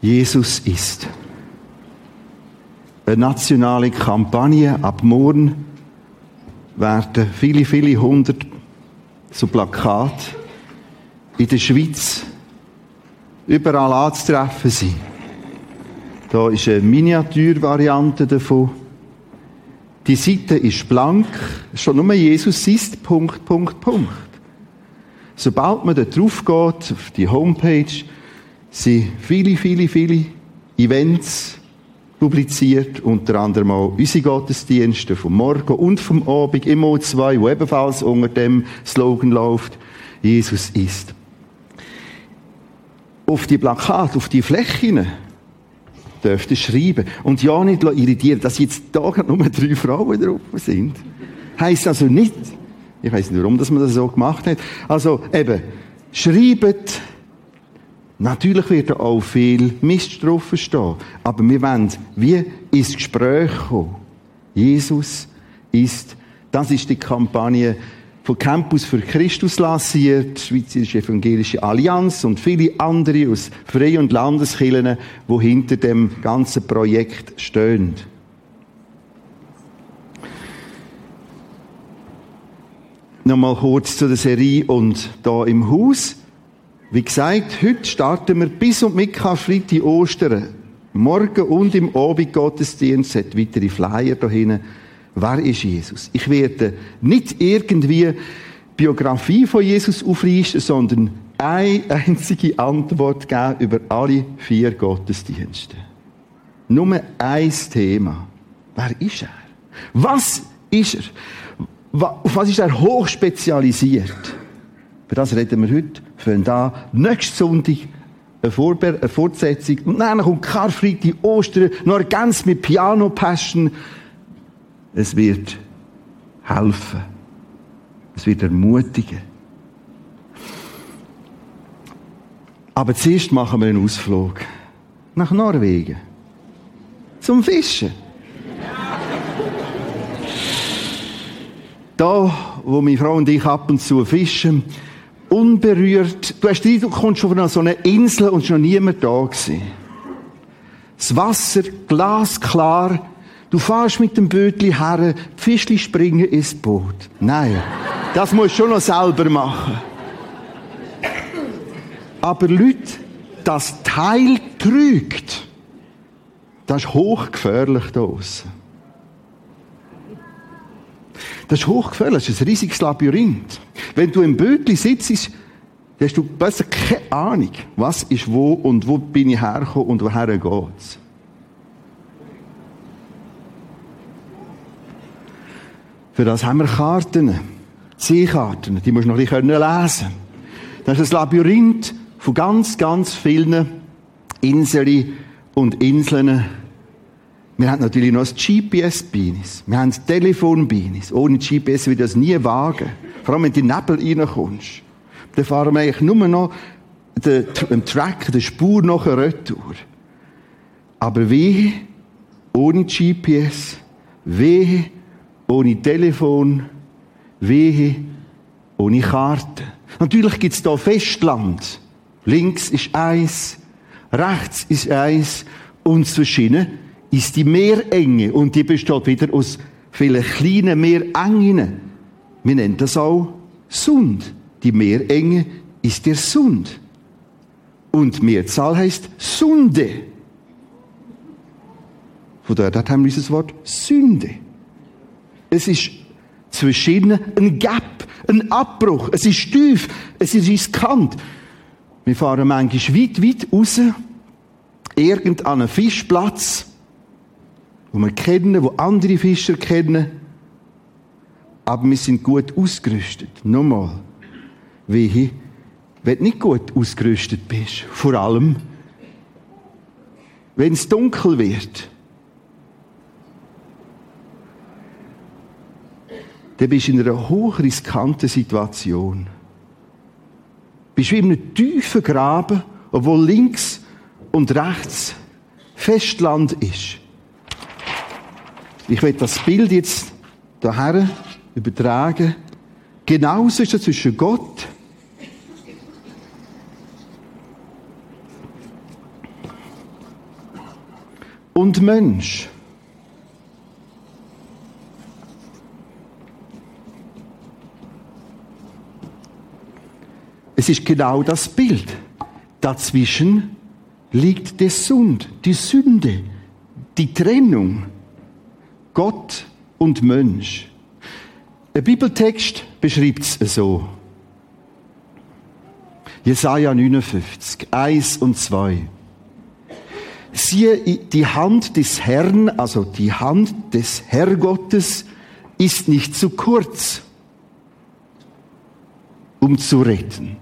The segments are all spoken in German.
Jesus ist. Eine nationale Kampagne ab morgen werden viele, viele hundert so Plakate in der Schweiz überall anzutreffen sein. Da ist eine Miniaturvariante davon. Die Seite ist blank, schon nur Jesus ist, Punkt, Punkt, Punkt. Sobald man da drauf geht, auf die Homepage, sind viele, viele, viele Events publiziert, unter anderem auch unsere Gottesdienste vom Morgen und vom Abend im O2, wo ebenfalls unter dem Slogan läuft, Jesus ist. Auf die Plakate, auf die Flächen dürft ihr schreiben. Und ja nicht irritieren, dass jetzt da nur drei Frauen drauf sind. Heißt also nicht, ich weiß nicht, warum dass man das so gemacht hat. Also eben, schreibt Natürlich wird da auch viel Mist drauf stehen. Aber wir wollen wie ins Gespräch kommen. Jesus ist, das ist die Kampagne von Campus für Christus lanciert, Schweizerische Evangelische Allianz und viele andere aus Freie- und Landeskirchen, die hinter dem ganzen Projekt stehen. Nochmal kurz zu der Serie und da im Haus. Wie gesagt, heute starten wir bis und mit Karfreitag Ostern. Morgen und im Abend Gottesdienst hat weitere Flyer da hinten. Wer ist Jesus? Ich werde nicht irgendwie Biografie von Jesus aufristen, sondern eine einzige Antwort geben über alle vier Gottesdienste. Nur ein Thema. Wer ist er? Was ist er? Auf was ist er hochspezialisiert? Über das reden wir heute. Von da nächsten Sonntag eine, Vorbe eine Fortsetzung. Und dann kommt Karfreitag, Ostern, noch ergänzt mit Piano Passion. Es wird helfen. Es wird ermutigen. Aber zuerst machen wir einen Ausflug nach Norwegen. Zum Fischen. Da, wo meine Frau und ich ab und zu fischen, unberührt. Du hast den Eindruck, du kommst auf so eine Insel und ist noch niemand da gewesen. Das Wasser glasklar. Du fährst mit dem Bötli her, die Fischli springen ins Boot. Nein, das musst du schon noch selber machen. Aber Leute, das Teil trügt. Das ist hochgefährlich da draussen. Das ist hochgefährlich, das ist ein riesiges Labyrinth. Wenn du im Bötli sitzt, hast du besser keine Ahnung, was ist wo und wo bin ich hergekommen und woher geht's. Für das haben wir Karten, Seekarten, die musst du noch ein bisschen lesen Das ist ein Labyrinth von ganz, ganz vielen Inseln und Inseln. Wir haben natürlich noch das GPS-Beines. Wir haben das Telefon-Beines. Ohne GPS würde das nie wagen. Vor allem, wenn du in den Nebel reinkommst. Dann fahren wir eigentlich nur noch den, Track, die Spur nach retour. Aber wehe, ohne GPS, wehe, ohne Telefon, wehe, ohne Karte. Natürlich gibt es da Festland. Links ist eins, rechts ist eins und zwischen ist die Meerenge und die besteht wieder aus vielen kleinen Meerengen. Wir nennen das auch Sund. Die Meerenge ist der Sund. Und Mehrzahl heißt Sunde. Von daher haben wir dieses Wort Sünde. Es ist zwischen ein Gap, ein Abbruch. Es ist tief, es ist riskant. Wir fahren manchmal weit, weit raus, irgend an einen Fischplatz, wo wir kennen, wo andere Fischer kennen, aber wir sind gut ausgerüstet. Nochmal, wie wenn du nicht gut ausgerüstet bist, vor allem, wenn es dunkel wird, dann bist du in einer hochriskanten Situation. Bist wie in einem tiefen Graben, obwohl links und rechts Festland ist. Ich will das Bild jetzt daher übertragen. Genauso ist es zwischen Gott und Mensch. Es ist genau das Bild. Dazwischen liegt der Sund, die Sünde, die Trennung. Gott und Mensch. Ein Bibeltext beschreibt es so. Jesaja 59, 1 und 2. Siehe, die Hand des Herrn, also die Hand des Herrgottes, ist nicht zu kurz, um zu retten.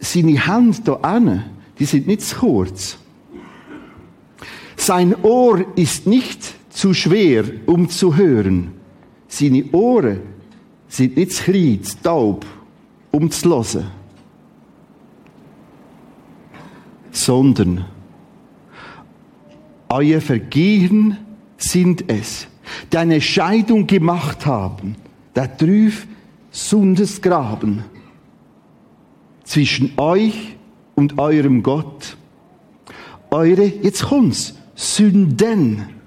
Seine Hand da an, die sind nicht zu kurz. Sein Ohr ist nicht zu schwer, um zu hören. Seine Ohren sind nicht zu klein, zu taub, um zu hören. Sondern euer Vergehen sind es, die eine Scheidung gemacht haben, der Trüf Sundesgraben zwischen euch und eurem Gott. Eure, jetzt kommt's, Sünden.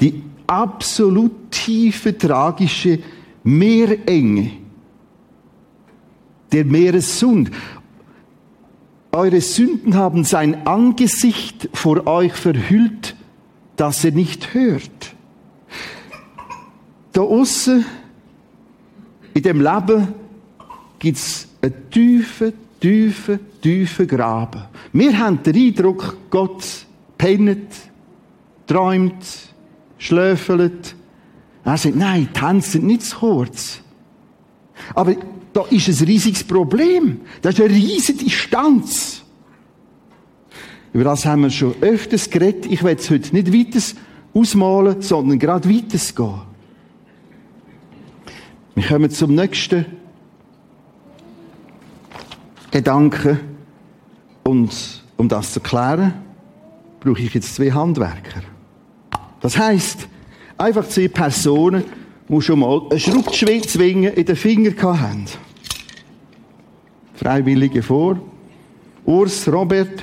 Die absolut tiefe, tragische Meerenge. Der Meeressund. Eure Sünden haben sein Angesicht vor euch verhüllt, dass er nicht hört. Da außen, in dem Leben, gibt's einen tiefen, tiefen, tiefen Graben. Wir haben den Eindruck, Gott pennet, träumt, schlöfelt. Er sagt, nein, Hände sind nicht zu kurz. Aber da ist ein riesiges Problem. Das ist eine riesige Distanz. Über das haben wir schon öfters geredet. Ich werde es heute nicht weiter ausmalen, sondern gerade weiter gehen. Wir kommen zum nächsten Gedanken. Und um das zu klären, brauche ich jetzt zwei Handwerker. Das heißt, einfach zwei Personen, die schon mal einen Schraubzwingen in den Finger haben. Freiwillige vor. Urs, Robert.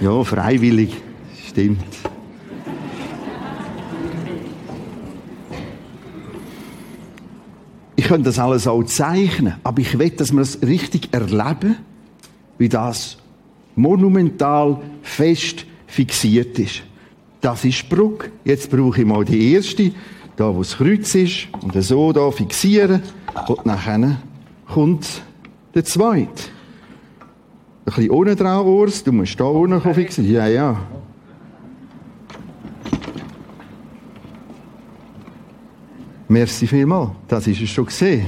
Ja, freiwillig. Stimmt. Ich könnte das alles auch zeichnen, aber ich will, dass wir es richtig erleben, wie das monumental fest fixiert ist. Das ist die Brücke. Jetzt brauche ich mal die erste, da wo das Kreuz ist, und so da fixieren. Und nachher kommt der zweite. Ein bisschen unten dran. Du musst da unten fixieren. Ja, ja. Merci vielmals. Das ist es schon gesehen.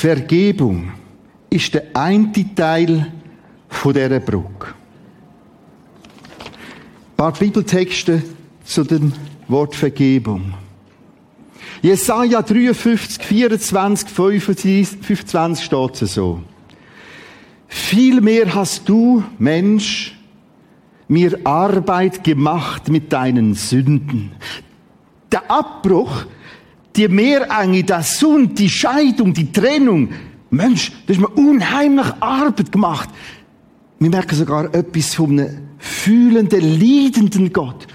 Vergebung ist der eine Teil dieser Brücke. Ein paar Bibeltexte zu dem Wort Vergebung. Jesaja 53, 24, 25 steht so. Vielmehr hast du, Mensch, mir Arbeit gemacht mit deinen Sünden. Der Abbruch, die Meerenge, der Sund, die Scheidung, die Trennung. Mensch, du hast mir unheimlich Arbeit gemacht. Wir merken sogar etwas von einem fühlenden, leidenden Gott.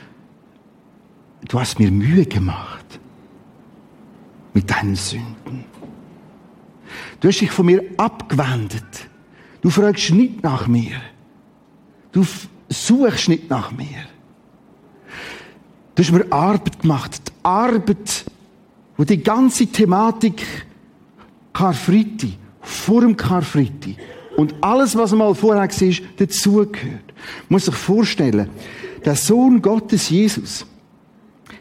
Du hast mir Mühe gemacht mit deinen Sünden. Du hast dich von mir abgewendet. Du fragst nicht nach mir. Du suchst nicht nach mir. Du hast mir Arbeit gemacht. Die Arbeit, wo die ganze Thematik Karfreitag, vor dem Karfreitag und alles, was mal vorher war, dazugehört. Muss sich vorstellen, der Sohn Gottes Jesus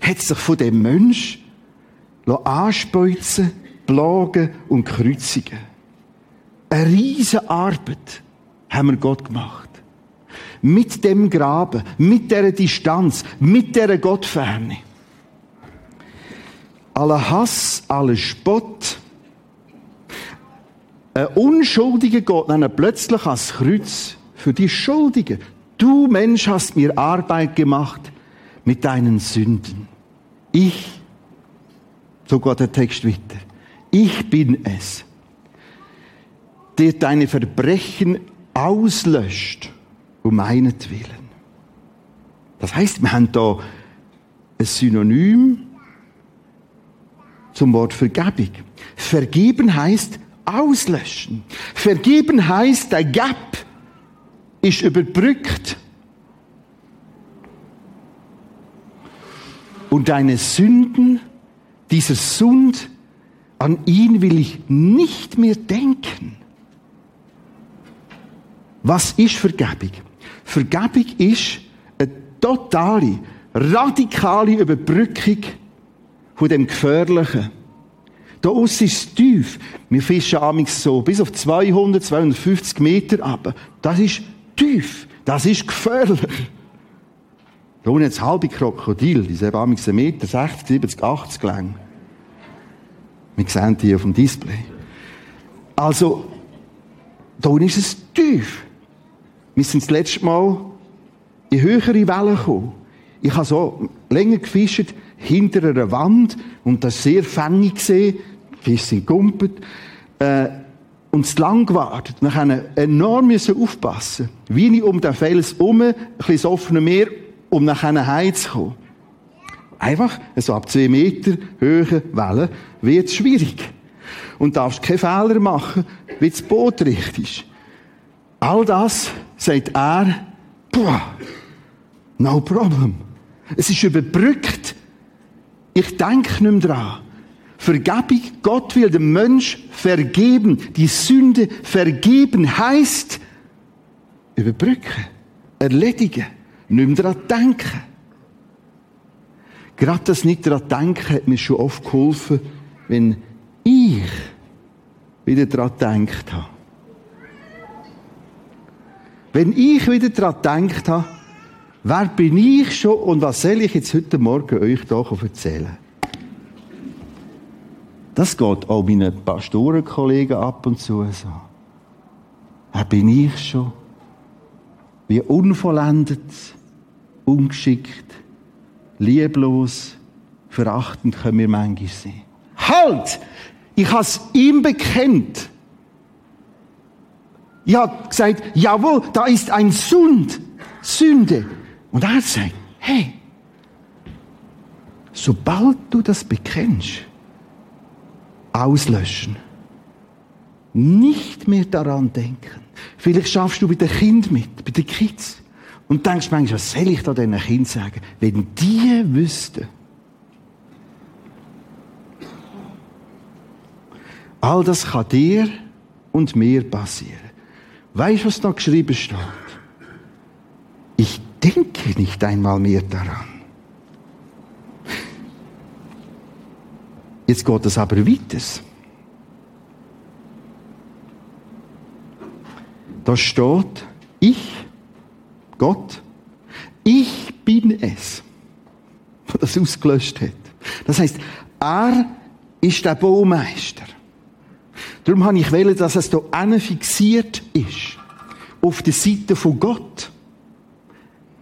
hat sich von dem Mensch anspeuzen, plagen und kreuzigen. Eine riesige Arbeit haben wir Gott gemacht. Mit dem Graben, mit der Distanz, mit der Gottferne. Aller Hass, aller Spott. Ein Unschuldiger geht dann plötzlich ans Kreuz für die Schuldigen. Du Mensch hast mir Arbeit gemacht mit deinen Sünden. Ich, so geht der Text weiter, ich bin es, der deine Verbrechen auslöscht um meinetwillen. Das heißt, wir haben da ein Synonym zum Wort Vergebung. Vergeben heißt auslöschen. Vergeben heißt, der Gap ist überbrückt. Und deine Sünden, dieser Sund, an ihn will ich nicht mehr denken. Was ist Vergebung? Vergebung ist eine totale, radikale Überbrückung von dem Gefährlichen. Da aussen ist es tief. Wir fischen amigs so bis auf 200, 250 Meter ab. Das ist tief. Das ist gefährlich. Da unten jetzt halbe Krokodil, die sind amigs 1 Meter, 60, 70, 80 lang. Wir sehen die auf dem Display. Also, da unten ist es tief. Wir sind das letzte Mal in höhere Wellen gekommen. Ich habe so länger gefischt, hinter einer Wand, und das sehr fängig gesehen. Die Fische sind gumpet. Äh, und zu lang gewartet. Wir können enorm aufpassen. Wie nicht um den Fels herum, ein bisschen das offene Meer, um nachher heimzukommen. Einfach, so ab zwei Meter Höhe Wellen, wird es schwierig. Und darfst keine Fehler machen, wie das Boot richtig. All das, sagt er, boah, no problem. Es ist überbrückt. Ich denke nicht mehr dran. Vergebung, Gott will dem Mensch vergeben. Die Sünde vergeben heißt überbrücken, erledigen, nicht mehr daran denken. Gerade das nicht daran denken hat mir schon oft geholfen, wenn ich wieder daran gedacht habe. Wenn ich wieder daran gedacht habe, wer bin ich schon und was soll ich jetzt heute Morgen euch hier erzählen? Das geht auch meinen Pastorenkollegen ab und zu so. Wer bin ich schon? Wie unvollendet, ungeschickt, lieblos, verachtend können wir manchmal sein. Halt! Ich habe es ihm bekennt. Ich habe gesagt, jawohl, da ist ein Sund, Sünde. Und er sagt, hey, sobald du das bekennst, auslöschen. Nicht mehr daran denken. Vielleicht schaffst du bei den Kind mit, bei den Kids. Und denkst manchmal, was soll ich da diesen Kind sagen? Wenn die wüssten, all das kann dir und mir passieren. Weißt du, was da geschrieben steht? Ich denke nicht einmal mehr daran. Jetzt geht es aber weiter. Da steht, ich, Gott, ich bin es, der das ausgelöscht hat. Das heißt, er ist der Baumeister. Darum habe ich wählen, dass es hier fixiert ist. Auf der Seite von Gott.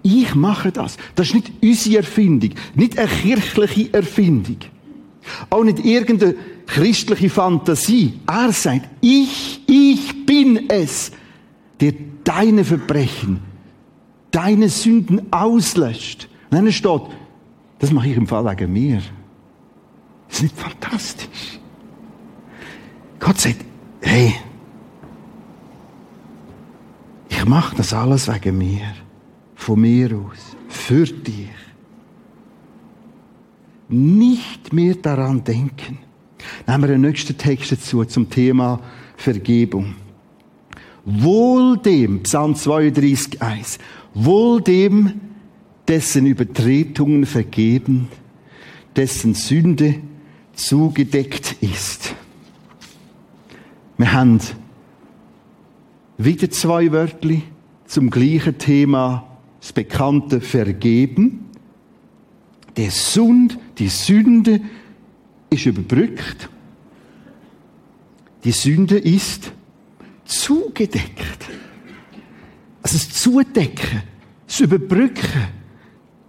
Ich mache das. Das ist nicht unsere Erfindung. Nicht eine kirchliche Erfindung. Auch nicht irgendeine christliche Fantasie. Er sagt, ich, ich bin es, der deine Verbrechen, deine Sünden auslöscht. Und dann steht, das mache ich im Fall wegen mir. Das ist nicht fantastisch. Gott sagt, hey, ich mache das alles wegen mir, von mir aus, für dich. Nicht mehr daran denken. Nehmen wir den nächsten Text dazu zum Thema Vergebung. Wohl dem, Psalm 32, 1, wohl dem, dessen Übertretungen vergeben, dessen Sünde zugedeckt ist. Wir haben wieder zwei Wörter zum gleichen Thema, das bekannte Vergeben. Der Sund, die Sünde ist überbrückt. Die Sünde ist zugedeckt. Also das Zudecken, das Überbrücken,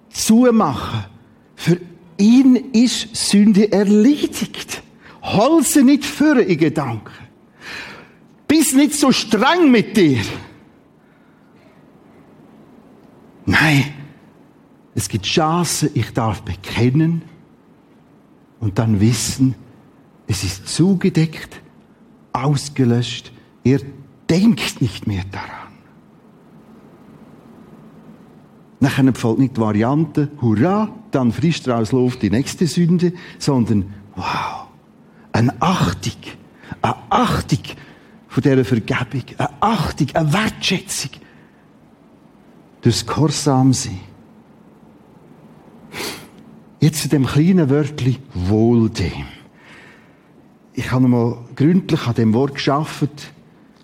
Zumachen. Für ihn ist Sünde erledigt. Holze nicht für in Gedanken. Bist nicht so streng mit dir. Nein, es gibt Chancen, ich darf bekennen und dann wissen, es ist zugedeckt, ausgelöscht, er denkt nicht mehr daran. Nachher folgt nicht die Variante, hurra, dann frisst er aus Luft die nächste Sünde, sondern, wow, eine Achtung, eine Achtung von dieser Vergebung, eine Achtung, eine Wertschätzung durchs Gehorsam Jetzt zu dem kleinen Wörtchen wohl dem. Ich habe mal gründlich an dem Wort geschafft,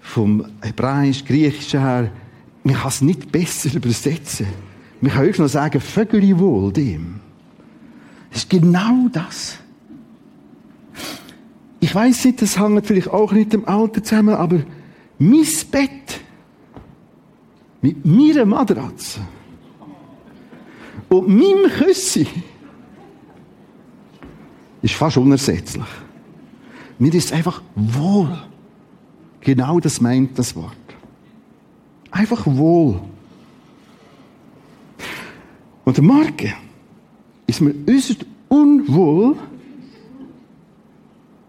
vom Hebräisch, Griechischen her. Man kann es nicht besser übersetzen. Man kann euch noch sagen, Vögel wohl dem. Das ist genau das. Ich weiß nicht, das hängt vielleicht auch nicht dem Alter zusammen, aber mein Bett mit meiner Matratze und meinem Küssi ist fast unersetzlich. Mir ist einfach wohl. Genau das meint das Wort. Einfach wohl. Und der Morgen ist mir äußerst unwohl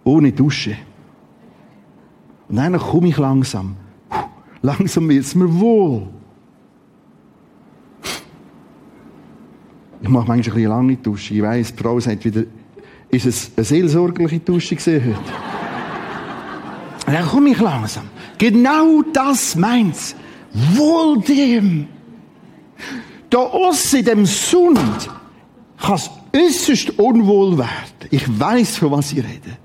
ohne Dusche. Und dann komme ich langsam. Langsam wird es mir wohl. Ich mache manchmal eine lange Dusche. Ich weiss, die Frau sagt wieder, ist es eine seelsorgliche Dusche gesehen heute? Und dann komme ich langsam. Genau das meint's. Wohl dem. Da aussen in dem Sund kann es äußerst unwohl werden. Ich weiß, von was ich rede.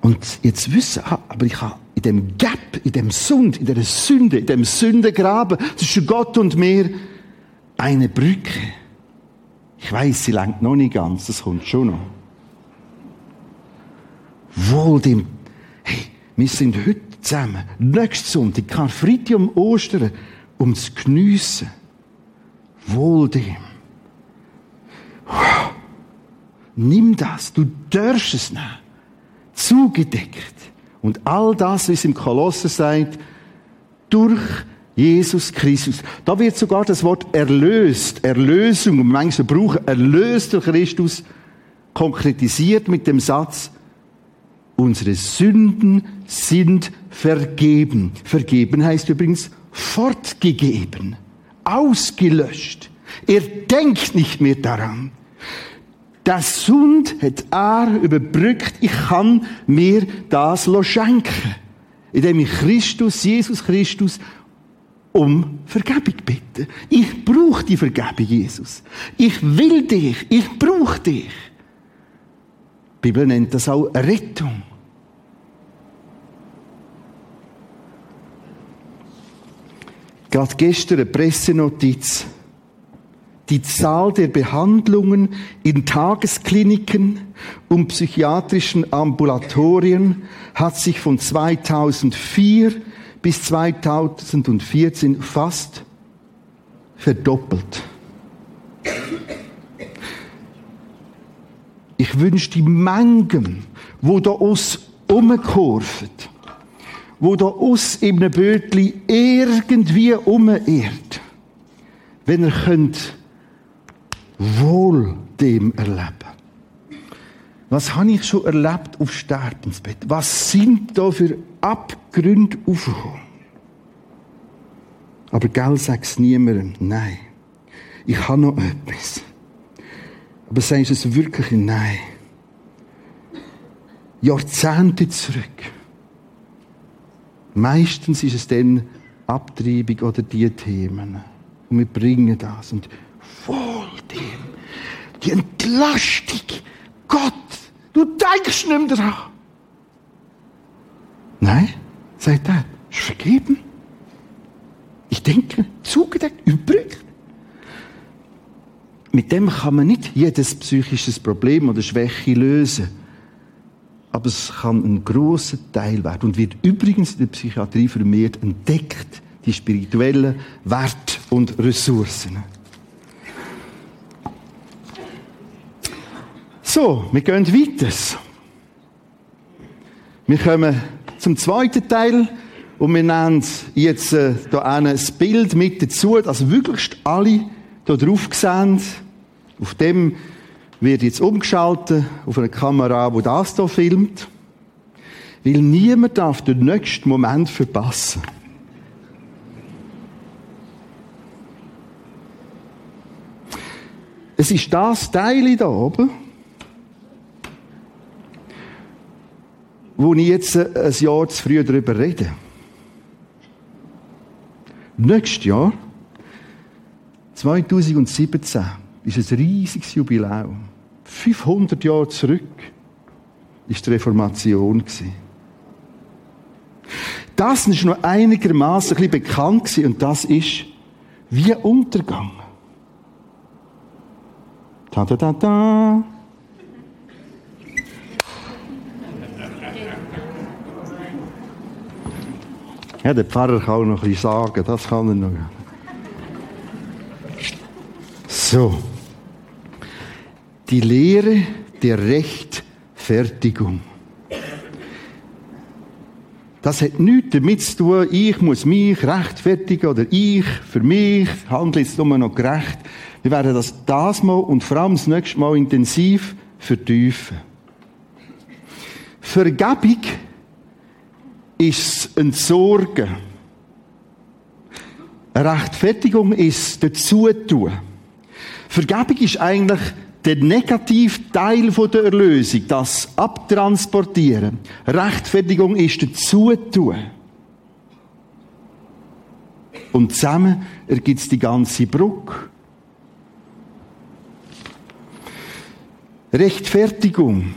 Und jetzt wissen, ah, aber ich habe in dem Gap, in dem Sund, in der Sünde, in dem Sündengraben zwischen Gott und mir eine Brücke. Ich weiß, sie langt noch nicht ganz, das kommt schon noch. Wohl dem, hey, wir sind heute zusammen, nächsten Sonntag, Karfreitag um Ostern, um zu geniessen. Wohl dem. Nimm das, du darfst es nehmen. Zugedeckt. Und all das, wie es im Kolosser sagt, durch Jesus Christus. Da wird sogar das Wort erlöst, Erlösung, und manchmal brauchen erlöst durch Christus, konkretisiert mit dem Satz, unsere Sünden sind vergeben. Vergeben heißt übrigens fortgegeben, ausgelöscht. Er denkt nicht mehr daran. Das Sund hat er überbrückt. Ich kann mir das schenken, indem ich Christus, Jesus Christus, um Vergebung bitten. Ich brauche die Vergebung, Jesus. Ich will dich. Ich brauche dich. Die Bibel nennt das auch Rettung. Gerade gestern eine Pressenotiz. Die Zahl der Behandlungen in Tageskliniken und psychiatrischen Ambulatorien hat sich von 2004 bis 2014 fast verdoppelt. Ich wünsche die Mengen, wo da uns umkurven, wo da uns in einem Bötli irgendwie umirrt, wenn ihr könnt wohl dem erleben. Was habe ich schon erlebt auf Sterbensbett? Was sind da für Abgründe aufgekommen? Aber gell, sag's niemandem. Nein. Ich habe noch etwas. Aber sagst es wirklich nein. Jahrzehnte zurück. Meistens ist es dann Abtreibung oder die Themen. Und wir bringen das. Und wohl dem. Die Entlastung. Gott Du denkst nicht mehr daran. Nein, sagt er, ist vergeben. Ich denke, zugedeckt, übrig. Mit dem kann man nicht jedes psychisches Problem oder Schwäche lösen. aber es kann ein großer Teil werden und wird übrigens in der Psychiatrie vermehrt entdeckt, die spirituellen Werte und Ressourcen. So, wir gehen weiter. Wir kommen zum zweiten Teil und wir nehmen jetzt äh, hier ein Bild mit dazu, dass wirklich alle hier drauf sehen. Auf dem wird jetzt umgeschaltet auf eine Kamera, die das hier filmt. Weil niemand darf den nächsten Moment verpassen. Es ist das Teil hier oben, wo ich jetzt ein Jahr zu früh darüber rede. Nächstes Jahr, 2017, ist ein riesiges Jubiläum. 500 Jahre zurück ist die Reformation Das ist noch einigermaßen ein bekannt und das ist wie Untergang. Ta ta ta ta. Ja, der Pfarrer kann auch noch bisschen sagen, das kann er noch. So. Die Lehre der Rechtfertigung. Das hat nichts damit zu tun, ich muss mich rechtfertigen oder ich für mich handle jetzt nur noch gerecht. Wir werden das das Mal und vor allem das nächste Mal intensiv vertiefen. Vergebung ist ein Sorgen. Rechtfertigung ist dazu tun. Vergebung ist eigentlich der Negativteil der Erlösung, das Abtransportieren. Rechtfertigung ist dazu tun. Und zusammen ergibt es die ganze Brücke. Rechtfertigung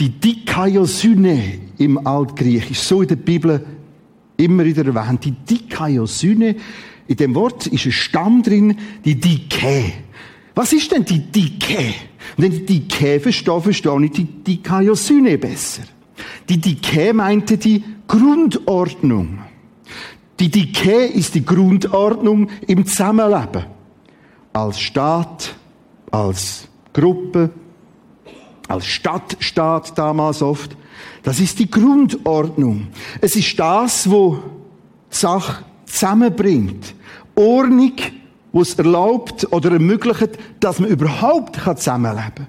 die Dikaiosyne im Altgriechisch, so in der Bibel immer wieder erwähnt. Die Dikaiosyne, in dem Wort ist ein Stamm drin, die Dike. Was ist denn die Dike? Wenn ich Dike verstehe, verstehe ich die Dikaiosyne besser. Die Dike meinte die Grundordnung. Die Dike ist die Grundordnung im Zusammenleben. Als Staat, als Gruppe, als Stadtstaat damals oft. Das ist die Grundordnung. Es ist das, wo Sache zusammenbringt. Ordnung, wo es erlaubt oder ermöglicht, dass man überhaupt zusammenleben kann.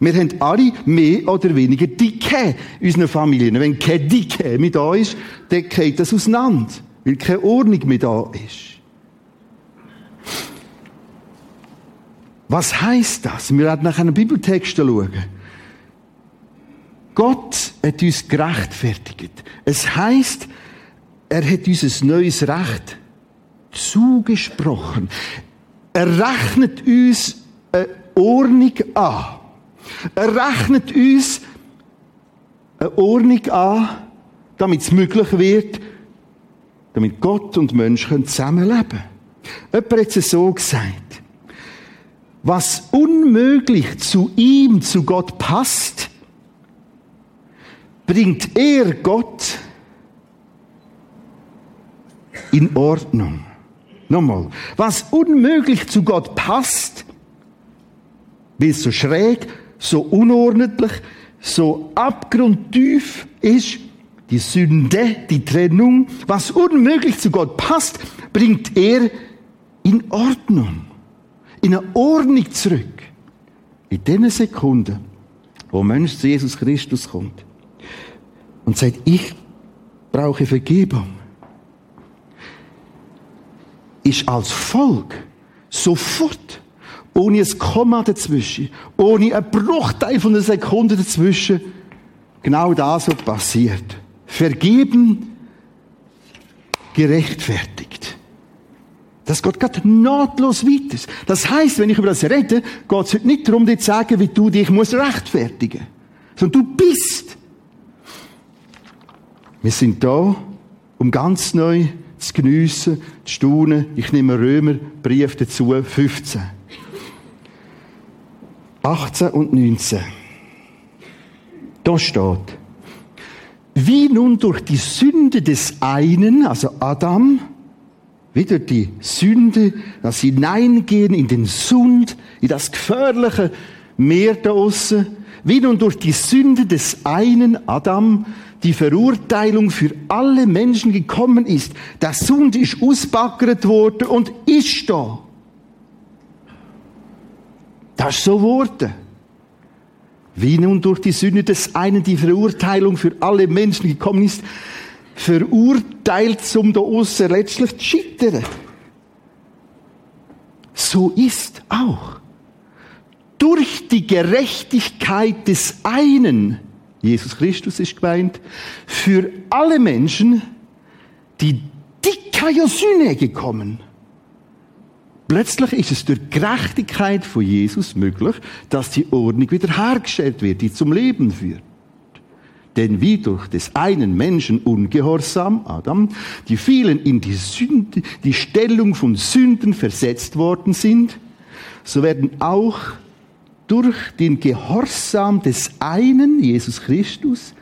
Wir haben alle mehr oder weniger Dicke in unseren Familien. Wenn keine Dicke mit da ist, dann geht das auseinander, weil keine Ordnung mehr da ist. Was heißt das? Wir werden nach einem Bibeltext schauen. Gott hat uns gerechtfertigt. Es heißt, er hat uns ein neues Recht zugesprochen. Er rechnet uns eine Ordnung an. Er rechnet uns eine Ordnung an, damit es möglich wird, damit Gott und Mensch zusammenleben können. Jemand hat es so gesagt. Was unmöglich zu ihm, zu Gott passt, bringt er Gott in Ordnung. Nochmal, was unmöglich zu Gott passt, weil es so schräg, so unordentlich, so abgrundtief ist, die Sünde, die Trennung, was unmöglich zu Gott passt, bringt er in Ordnung, in eine Ordnung zurück. In den Sekunden, wo Mensch zu Jesus Christus kommt und sagt, ich brauche Vergebung, ist als Volk sofort, ohne ein Komma dazwischen, ohne einen Bruchteil von einer Sekunde dazwischen, genau das, was passiert. Vergeben, gerechtfertigt. Das geht gerade nahtlos weiter. Das heißt, wenn ich über das rede, geht es heute nicht darum, dir zu sagen, wie du dich musst rechtfertigen musst. Sondern du bist wir sind da, um ganz neu zu geniessen, zu staunen. Ich nehme Römer Brief dazu, 15. 18 und 19. Da steht, wie nun durch die Sünde des einen, also Adam, wieder die Sünde, das Hineingehen in den Sund, in das gefährliche Meer da außen, wie nun durch die Sünde des einen Adam die Verurteilung für alle Menschen gekommen ist. Der Sund ist ausbackert worden und ist da. Das ist so geworden. Wie nun durch die Sünde des einen die Verurteilung für alle Menschen gekommen ist, verurteilt zum da aussen letztlich zu scheitern. So ist auch durch die Gerechtigkeit des einen, Jesus Christus ist gemeint, für alle Menschen die dicke Sühne gekommen. Plötzlich ist es durch Gerechtigkeit von Jesus möglich, dass die Ordnung wiederhergestellt wird, die zum Leben führt. Denn wie durch des einen Menschen ungehorsam, Adam, die vielen in die Sünde, die Stellung von Sünden versetzt worden sind, so werden auch durch den Gehorsam des einen, Jesus Christus,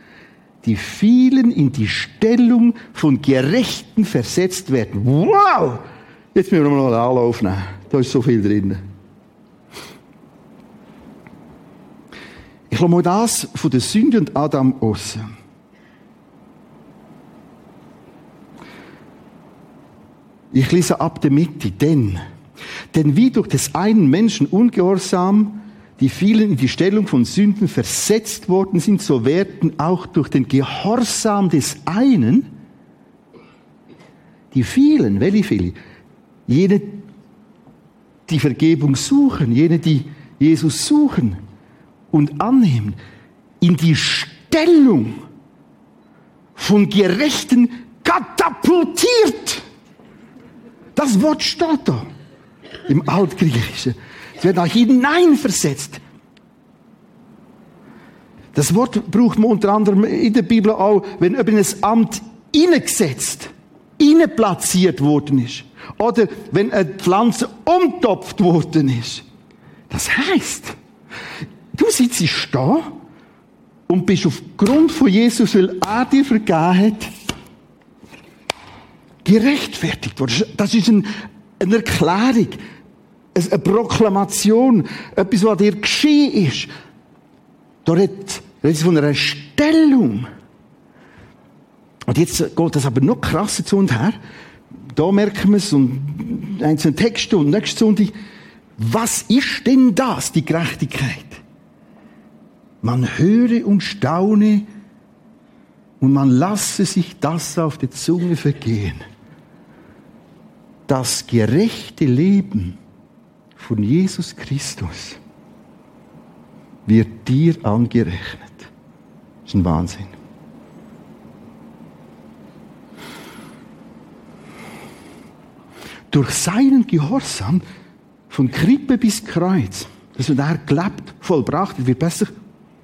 die vielen in die Stellung von Gerechten versetzt werden. Wow! Jetzt müssen wir noch einen Anlauf nehmen. Da ist so viel drin. Ich lasse mal das von der Sünde und Adam aus. Ich lese ab der Mitte, denn, denn wie durch des einen Menschen Ungehorsam die vielen in die Stellung von Sünden versetzt worden sind, so werden auch durch den Gehorsam des einen die vielen, welche viele, Jene, die Vergebung suchen, jene, die Jesus suchen und annehmen, in die Stellung von Gerechten katapultiert. Das Wort steht da im Altgriechischen. Es wird da hineinversetzt. Das Wort braucht man unter anderem in der Bibel auch, wenn über ein Amt hineingesetzt, platziert worden ist. Oder wenn eine Pflanze umtopft worden ist. Das heißt, du sitzt da und bist aufgrund von Jesus, weil er dir vergeben hat, gerechtfertigt worden. Das ist eine Erklärung, eine Proklamation, etwas, was dir geschehen ist. Da redet es von einer Stellung. Und jetzt geht das aber noch krasser zu und her da merken wir es und einzelne Texte und nächste Sonntag. Was ist denn das, die Gerechtigkeit? Man höre und staune und man lasse sich das auf der Zunge vergehen. Das gerechte Leben von Jesus Christus wird dir angerechnet. Das ist ein Wahnsinn. durch seinen Gehorsam von Krippe bis Kreuz, das wird er gelebt, vollbracht, wird besser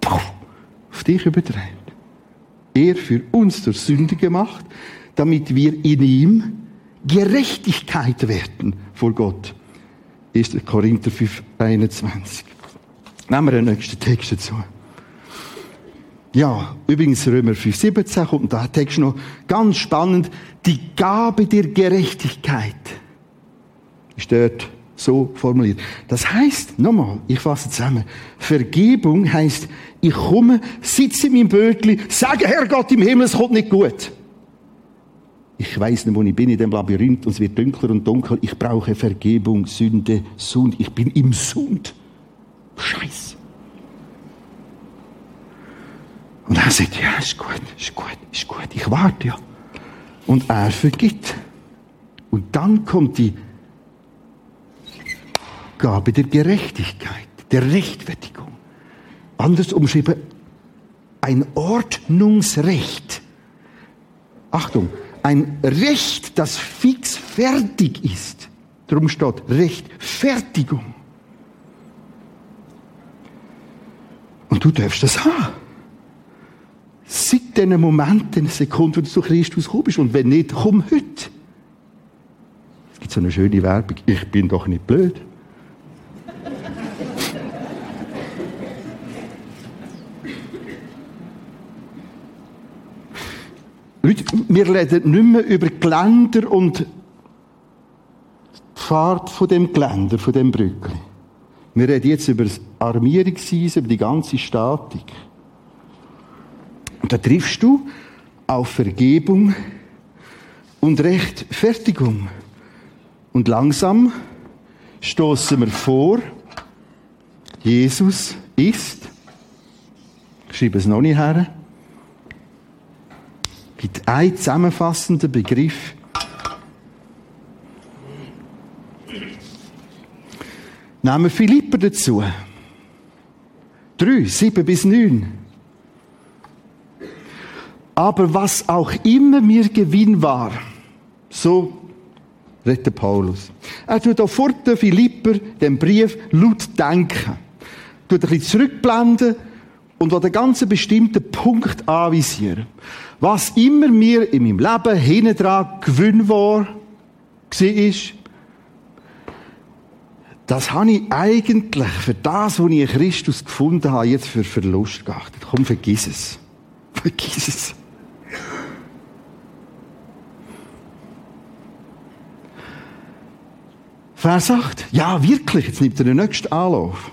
auf dich überträgt. Er für uns durch Sünde gemacht, damit wir in ihm Gerechtigkeit werden vor Gott. 1. Korinther 5, 21. Nehmen wir den nächsten Text dazu. Ja, übrigens Römer 5, 17 kommt da Text noch ganz spannend. Die Gabe der Gerechtigkeit ist dort so formuliert. Das heißt, nochmal, ich fasse zusammen. Vergebung heißt, ich komme, sitze in meinem Bötli, sage, Herr Gott im Himmel, es kommt nicht gut. Ich weiß nicht, wo ich bin in dem Labyrinth und es wird dunkler und dunkel. Ich brauche Vergebung, Sünde, Sund. Ich bin im Sund. Scheiß. Und er sagt, ja, ist gut, ist gut, ist gut. Ich warte ja. Und er vergibt. Und dann kommt die Aufgabe der Gerechtigkeit, der Rechtfertigung. Anders umschrieben, ein Ordnungsrecht. Achtung, ein Recht, das fix fertig ist. Darum steht Rechtfertigung. Und du darfst das haben. Seit diesen Momenten, Sekunden, wo du zu Christus kommst. Und wenn nicht, komm heute. Es gibt so eine schöne Werbung. Ich bin doch nicht blöd. Wir reden nicht mehr über Geländer und die Fahrt von dem Geländer, von dem Brückli. Wir reden jetzt über das Armierungseisen, über die ganze Statik. Und da triffst du auf Vergebung und Rechtfertigung. Und langsam stoßen wir vor, Jesus ist, ich schreibe es noch nicht her, gibt einen zusammenfassenden Begriff. Nehmen wir Philipper dazu. Drei, sieben bis neun. Aber was auch immer mir Gewinn war, so redet Paulus. Er tut auch vor den Philipper den Brief laut denken. Tut ein bisschen zurückblenden und an den ganzen bestimmten Punkt anvisieren. Was immer mir in meinem Leben hinten dran Gewinn war, war, das habe ich eigentlich für das, was ich in Christus gefunden habe, jetzt für Verlust geachtet. Komm, vergiss es. Vergiss es. Vers 8. Ja, wirklich, jetzt nimmt er den nächsten Anlauf.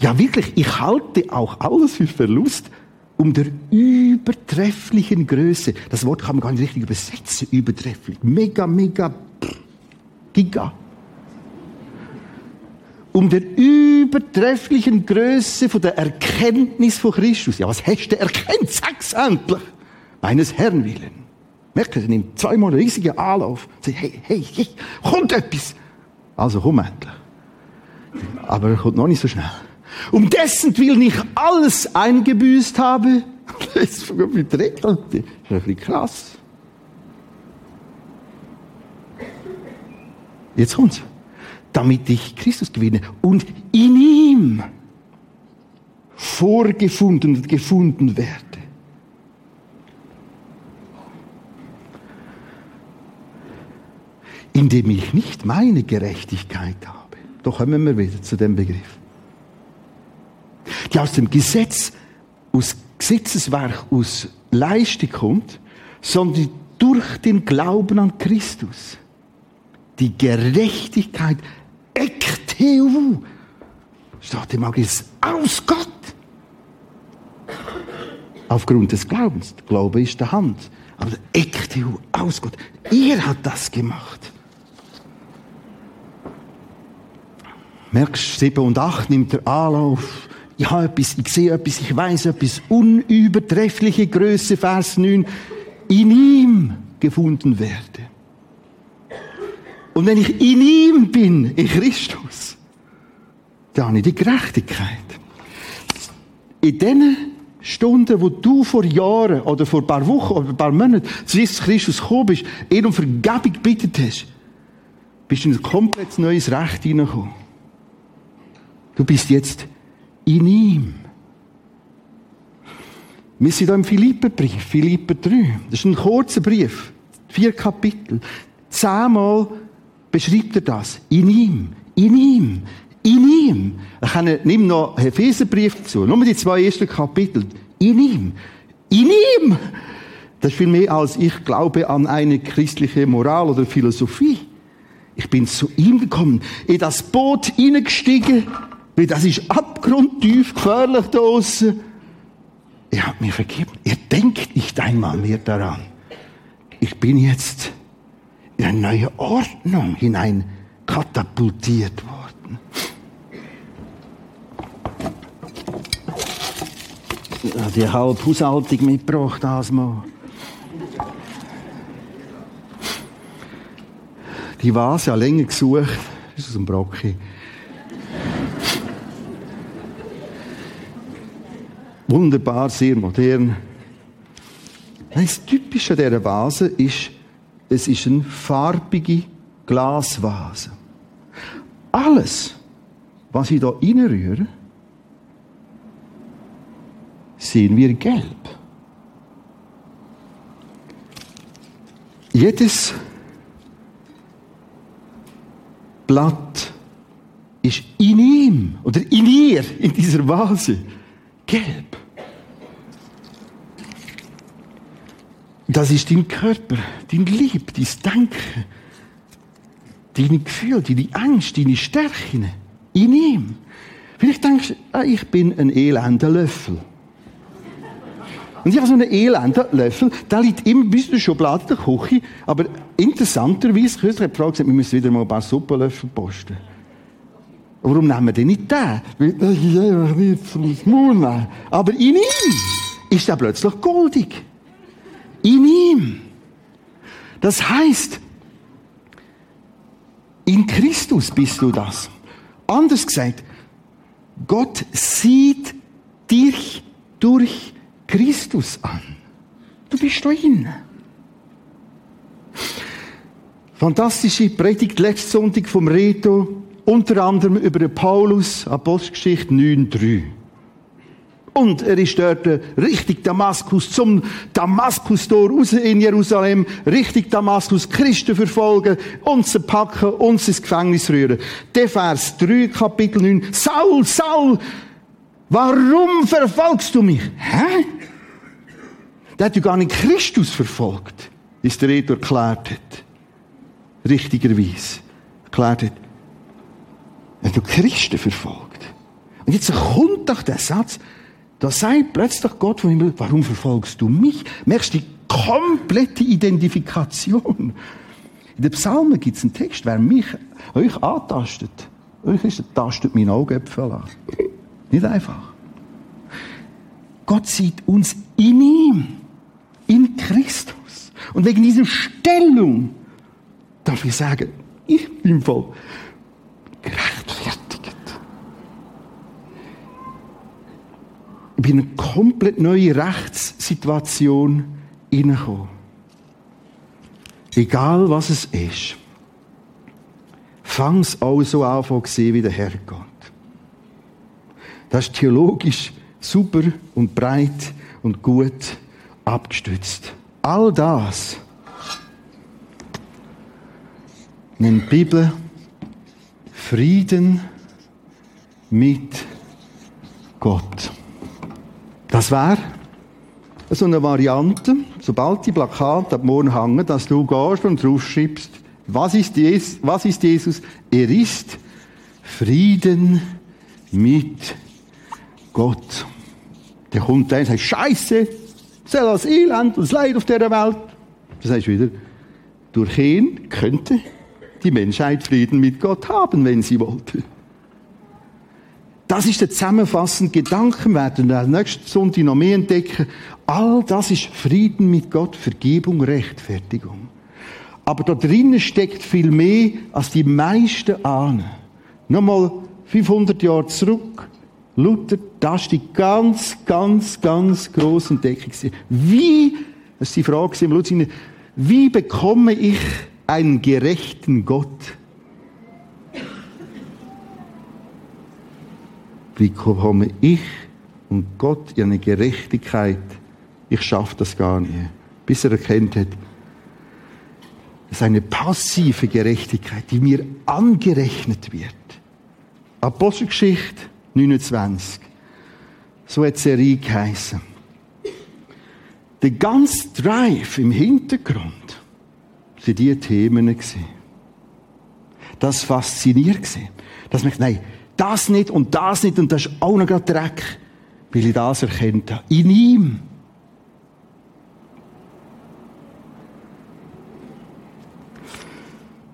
Ja, wirklich, ich halte auch alles für Verlust um der übertrefflichen Größe. Das Wort kann man gar nicht richtig übersetzen, übertrefflich. Mega, mega, giga. Um der übertrefflichen Größe von der Erkenntnis von Christus. Ja, was hast du erkennt? Sag's endlich. Meines Herrn willen. Merkt ihr, er nimmt zweimal einen riesigen Anlauf. Sagt, hey, hey, hey, kommt etwas. Also komm endlich. Aber er kommt noch nicht so schnell. Um dessen Willen ich alles eingebüßt habe. Das ist ein bisschen krass. Jetzt kommt's. Damit ich Christus gewinne und in ihm vorgefunden und gefunden werde. indem ich nicht meine Gerechtigkeit habe. Doch kommen wir wieder zu dem Begriff. Die aus dem Gesetz, aus Gesetzeswerk, aus Leistung kommt, sondern durch den Glauben an Christus. Die Gerechtigkeit ekteu, steht im Agis, aus Gott. Aufgrund des Glaubens. Der Glaube ist der Hand. Aber der ekteu, aus Gott. Ihr hat das gemacht. Merkst, 7 und 8 nimmt er Anlauf. Ich etwas, ich sehe etwas, ich weiß etwas. Unübertreffliche Größe, Vers 9. In ihm gefunden werde. Und wenn ich in ihm bin, in Christus, dann habe ich die Gerechtigkeit. In diesen Stunden, wo du vor Jahren oder vor ein paar Wochen oder ein paar Monaten zu Jesus Christus gekommen bist, ihn um Vergebung gebeten hast, bist du in ein komplett neues Recht hineingekommen. Du bist jetzt in ihm. Wir sind hier im Philipperbrief, Philipper 3. Das ist ein kurzer Brief. Vier Kapitel. Zehnmal beschreibt er das. In ihm. In ihm. In ihm. Ich kann, nimm noch Epheserbrief dazu. Nur die zwei ersten Kapitel. In ihm. In ihm. Das ist viel mehr als ich glaube an eine christliche Moral oder Philosophie. Ich bin zu ihm gekommen, in das Boot hineingestiegen weil das ist abgrundtief gefährlich da draussen. Ihr habt mir vergeben. Ihr denkt nicht einmal mehr daran. Ich bin jetzt in eine neue Ordnung hinein katapultiert worden. Ja, die halbe Haushaltung mitgebracht, das mal. Die Vase hat länger gesucht. Das ist aus dem Brocki. Wunderbar, sehr modern. Das Typische dieser Vase ist, es ist eine farbige Glasvase. Alles, was ich hier reinrühre, sehen wir gelb. Jedes Blatt ist in ihm oder in ihr, in dieser Vase, gelb. Das ist dein Körper, dein Lieb, dein Denken, deine Gefühle, deine Ängste, deine Stärken in ihm. Vielleicht denkst du, ah, ich bin ein elender Löffel. Und ich habe so einen elenden Löffel, der liegt immer bis in der Schublade der Küche, aber interessanterweise, kürzlich hat die Frau gesagt, wir müssen wieder mal ein paar Suppenlöffel posten. Warum nehmen wir denn nicht den? Weil das ist einfach nicht zum nehmen. Aber in ihm ist er plötzlich goldig. In ihm. Das heißt, in Christus bist du das. Anders gesagt, Gott sieht dich durch Christus an. Du bist drin. Fantastische Predigt letzten Sonntag vom Reto, unter anderem über Paulus, Apostelgeschichte 9,3. Und er ist dort richtig Damaskus, zum Damaskus-Tor raus in Jerusalem, richtig Damaskus, Christen verfolgen, uns packen, uns ins Gefängnis rühren. Der Vers 3, Kapitel 9. Saul, Saul, warum verfolgst du mich? Hä? Der hat ja gar nicht Christus verfolgt, es der Redo erklärt hat. Richtigerweise. Erklärt hat. Hat ja Christen verfolgt. Und jetzt kommt doch der Satz, da sagt plötzlich Gott vom Himmel, warum verfolgst du mich? Merkst die komplette Identifikation? In den Psalmen gibt es einen Text, wer mich, euch antastet, euch ist, tastet mein Augäpfel an. Nicht einfach. Gott sieht uns in ihm, in Christus. Und wegen dieser Stellung darf ich sagen, ich bin voll gerechtfertigt. Ich bin in eine komplett neue Rechtssituation hineingekommen. Egal was es ist. Fang es auch so an zu sehen, wie der Herrgott. Das ist theologisch super und breit und gut abgestützt. All das nennt die Bibel Frieden mit Gott. Das wäre so eine Variante, sobald die Plakate ab morgen hängen, dass du gehst und draufschreibst, was ist, Jesus, was ist Jesus? Er ist Frieden mit Gott. Der kommt dann und sagt, Scheiße, soll das Elend und das Leid auf dieser Welt. Das heißt wieder, durch ihn könnte die Menschheit Frieden mit Gott haben, wenn sie wollte. Das ist der zusammenfassende Gedanken, werden wir nächsten Sonntag noch mehr entdecken. All das ist Frieden mit Gott, Vergebung, Rechtfertigung. Aber da drinnen steckt viel mehr, als die meisten ahnen. Nochmal 500 Jahre zurück. Luther, das ist die ganz, ganz, ganz grosse Entdeckung. Wie, das ist die Frage wie bekomme ich einen gerechten Gott? Wie komme ich und Gott in eine Gerechtigkeit? Ich schaffe das gar nicht. Bis er erkennt hat, es ist eine passive Gerechtigkeit, die mir angerechnet wird. Apostelgeschichte 29. So hat die Serie geheißen. Der ganze Drive im Hintergrund sind diese Themen gewesen. Das fasziniert sie. Dass man, nein, das nicht und das nicht und das ist auch noch gerade Dreck, weil ich das erkennt habe. In ihm.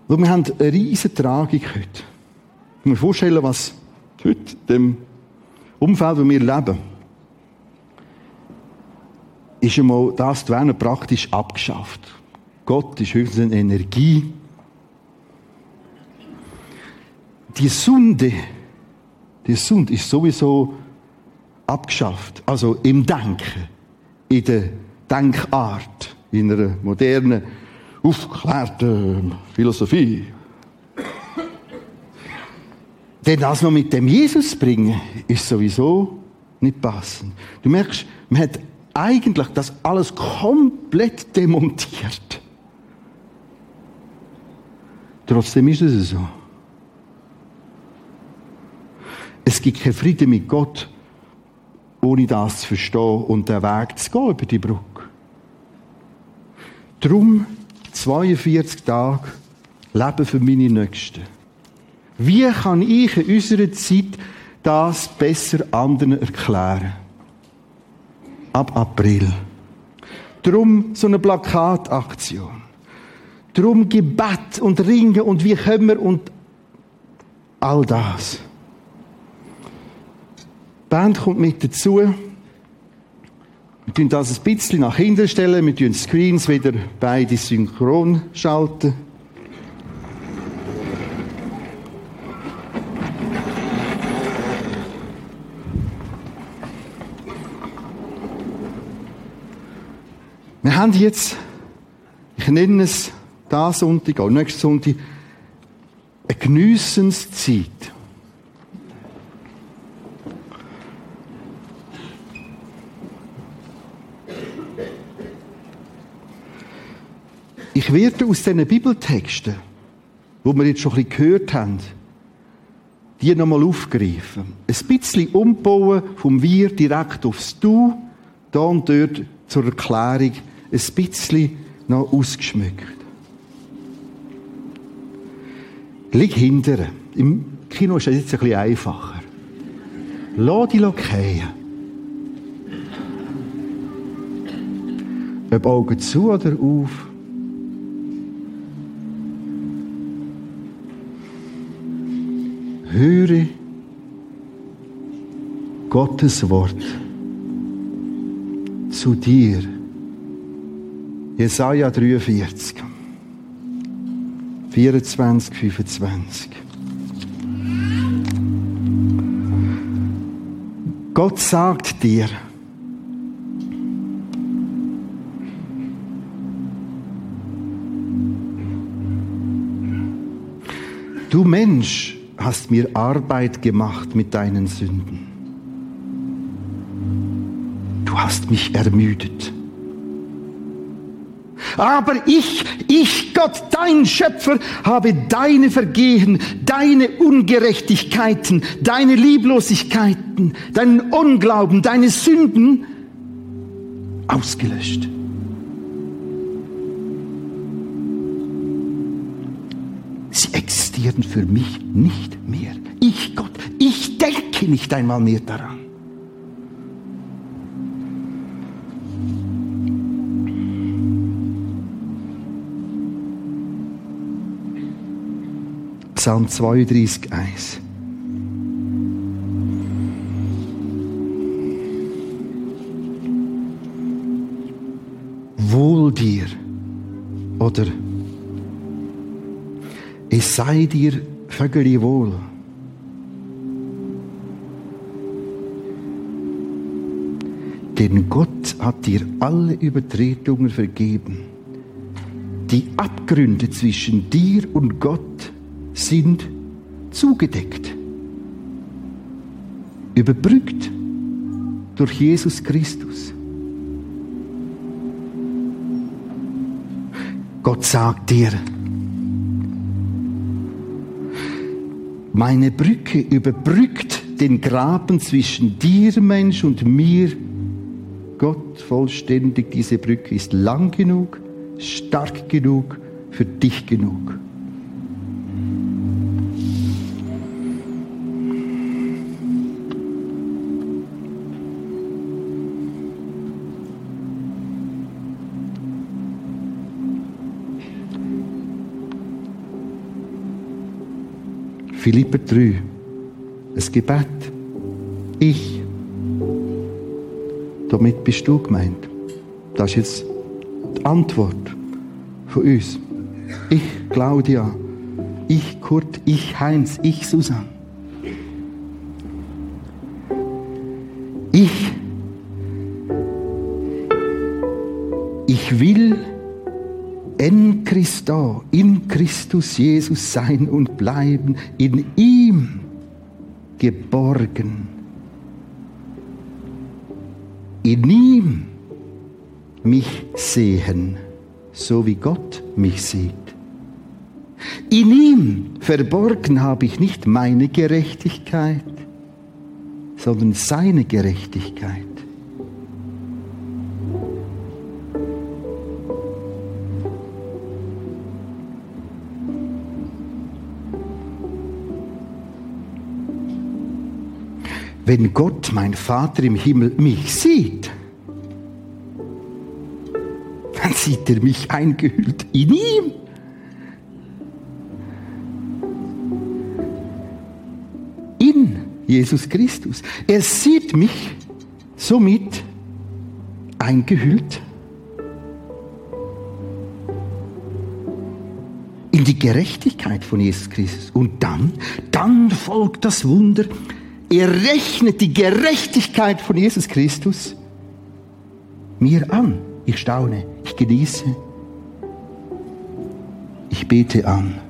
Und wir haben eine riesige Tragik heute. Ich muss mir vorstellen, was heute dem Umfeld, wo wir leben, ist einmal das Werden praktisch abgeschafft. Gott ist höchstens eine Energie. Die Sünde die Sünde ist sowieso abgeschafft. Also im Denken, in der Denkart, in einer modernen, aufgeklärten Philosophie. Denn das noch mit dem Jesus bringen, ist sowieso nicht passend. Du merkst, man hat eigentlich das alles komplett demontiert. Trotzdem ist es so. Es gibt keinen Frieden mit Gott, ohne das zu verstehen und den Weg zu gehen über die Brücke. Drum 42 Tage leben für meine Nächsten. Wie kann ich in unserer Zeit das besser anderen erklären? Ab April. Drum so eine Plakataktion. Drum Gebet und Ringen und wie können wir und all das. Band kommt mit dazu. Wir tun das ein bisschen nach hinten stellen. Wir tun Screens wieder beide synchron schalten. Wir haben jetzt, ich nenne es da Sonntag, auch nächsten Sonntag, eine Genissenszeit. Ich werde aus diesen Bibeltexten, wo wir jetzt schon ein bisschen gehört haben, die nochmal aufgreifen. Ein bisschen umbauen vom Wir direkt aufs Du, da und dort zur Erklärung, ein bisschen noch ausgeschmückt. Lieg hinterher. Im Kino ist das jetzt ein bisschen einfacher. Lass dich fallen. Ob Augen zu oder auf. Höre Gottes Wort zu dir. Jesaja 43. 24, 25. Gott sagt dir, du Mensch hast mir Arbeit gemacht mit deinen Sünden. Du hast mich ermüdet. Aber ich, ich, Gott, dein Schöpfer, habe deine Vergehen, deine Ungerechtigkeiten, deine Lieblosigkeiten, deinen Unglauben, deine Sünden ausgelöscht. Existieren für mich nicht mehr. Ich, Gott, ich denke nicht einmal mehr daran. Psalm 32, 1. Wohl dir oder es sei dir vögeli wohl. Denn Gott hat dir alle Übertretungen vergeben. Die Abgründe zwischen dir und Gott sind zugedeckt, überbrückt durch Jesus Christus. Gott sagt dir, meine Brücke überbrückt den Graben zwischen dir, Mensch, und mir. Gott vollständig, diese Brücke ist lang genug, stark genug, für dich genug. Philipper 3, ein Gebet. Ich. Damit bist du gemeint. Das ist jetzt die Antwort von uns. Ich, Claudia. Ich, Kurt. Ich, Heinz. Ich, Susan. Ich. Ich will en Christo, in Christus Jesus sein und bleiben, in ihm geborgen, in ihm mich sehen, so wie Gott mich sieht. In ihm verborgen habe ich nicht meine Gerechtigkeit, sondern seine Gerechtigkeit. Wenn Gott, mein Vater im Himmel, mich sieht, dann sieht er mich eingehüllt in ihm. In Jesus Christus. Er sieht mich somit eingehüllt in die Gerechtigkeit von Jesus Christus. Und dann, dann folgt das Wunder. Er rechnet die Gerechtigkeit von Jesus Christus mir an. Ich staune, ich genieße, ich bete an.